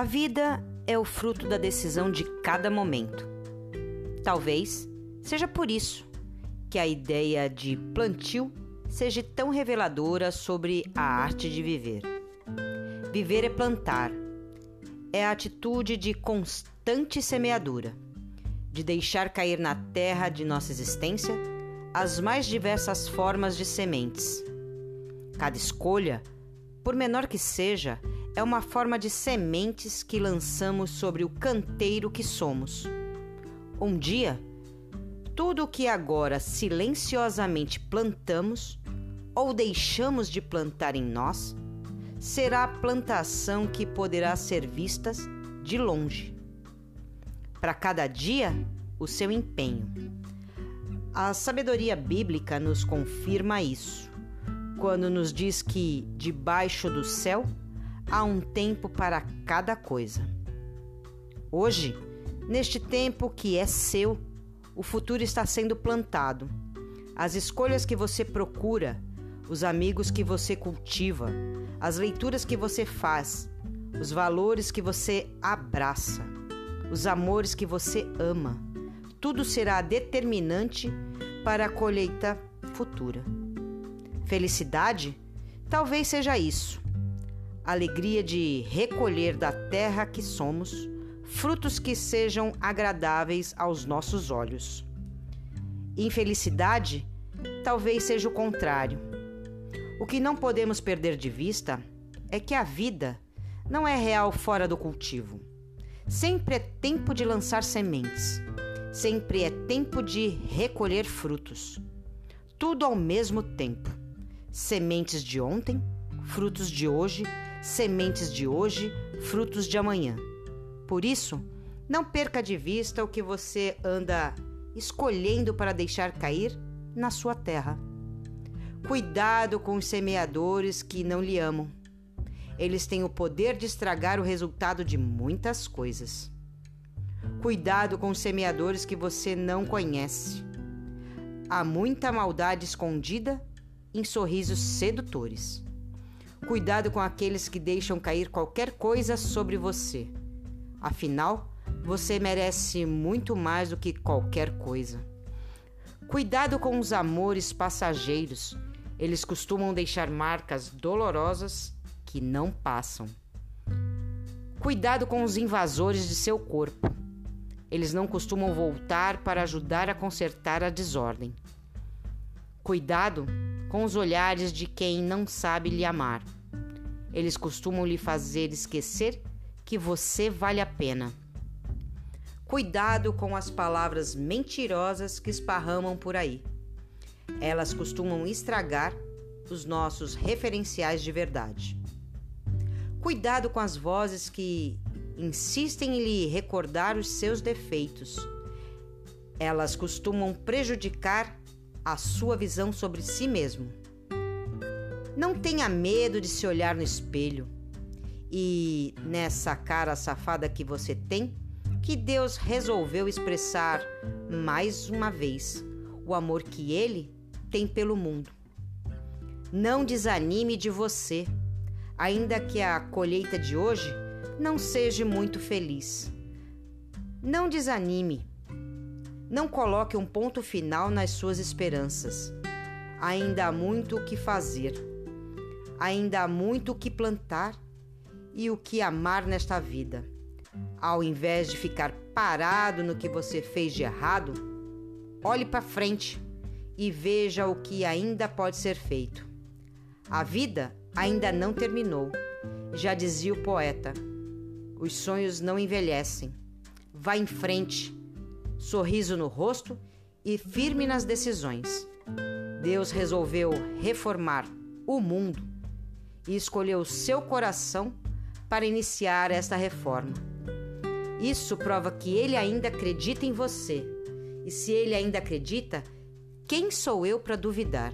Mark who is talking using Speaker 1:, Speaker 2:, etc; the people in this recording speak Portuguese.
Speaker 1: A vida é o fruto da decisão de cada momento. Talvez seja por isso que a ideia de plantio seja tão reveladora sobre a arte de viver. Viver é plantar, é a atitude de constante semeadura, de deixar cair na terra de nossa existência as mais diversas formas de sementes. Cada escolha, por menor que seja, é uma forma de sementes que lançamos sobre o canteiro que somos. Um dia, tudo o que agora silenciosamente plantamos ou deixamos de plantar em nós será a plantação que poderá ser vista de longe. Para cada dia, o seu empenho. A sabedoria bíblica nos confirma isso, quando nos diz que debaixo do céu há um tempo para cada coisa. Hoje, neste tempo que é seu, o futuro está sendo plantado. As escolhas que você procura, os amigos que você cultiva, as leituras que você faz, os valores que você abraça, os amores que você ama, tudo será determinante para a colheita futura. Felicidade? Talvez seja isso. Alegria de recolher da terra que somos frutos que sejam agradáveis aos nossos olhos. Infelicidade? Talvez seja o contrário o que não podemos perder de vista é que a vida não é real fora do cultivo. Sempre é tempo de lançar sementes. Sempre é tempo de recolher frutos. Tudo ao mesmo tempo. Sementes de ontem, frutos de hoje, sementes de hoje, frutos de amanhã. Por isso, não perca de vista o que você anda escolhendo para deixar cair na sua terra. Cuidado com os semeadores que não lhe amam. Eles têm o poder de estragar o resultado de muitas coisas. Cuidado com os semeadores que você não conhece. Há muita maldade escondida em sorrisos sedutores. Cuidado com aqueles que deixam cair qualquer coisa sobre você. Afinal, você merece muito mais do que qualquer coisa. Cuidado com os amores passageiros eles costumam deixar marcas dolorosas que não passam. Cuidado com os invasores de seu corpo. Eles não costumam voltar para ajudar a consertar a desordem. Cuidado com os olhares de quem não sabe lhe amar. Eles costumam lhe fazer esquecer que você vale a pena. Cuidado com as palavras mentirosas que esparramam por aí. Elas costumam estragar os nossos referenciais de verdade. Cuidado com as vozes que insistem em lhe recordar os seus defeitos. Elas costumam prejudicar a sua visão sobre si mesmo. Não tenha medo de se olhar no espelho e nessa cara safada que você tem, que Deus resolveu expressar mais uma vez o amor que Ele tem pelo mundo. Não desanime de você, ainda que a colheita de hoje não seja muito feliz. Não desanime. Não coloque um ponto final nas suas esperanças. Ainda há muito o que fazer. Ainda há muito o que plantar e o que amar nesta vida. Ao invés de ficar parado no que você fez de errado, olhe para frente e veja o que ainda pode ser feito. A vida ainda não terminou. Já dizia o poeta: os sonhos não envelhecem. Vá em frente, sorriso no rosto e firme nas decisões. Deus resolveu reformar o mundo e escolheu seu coração para iniciar esta reforma. Isso prova que ele ainda acredita em você. E se ele ainda acredita, quem sou eu para duvidar?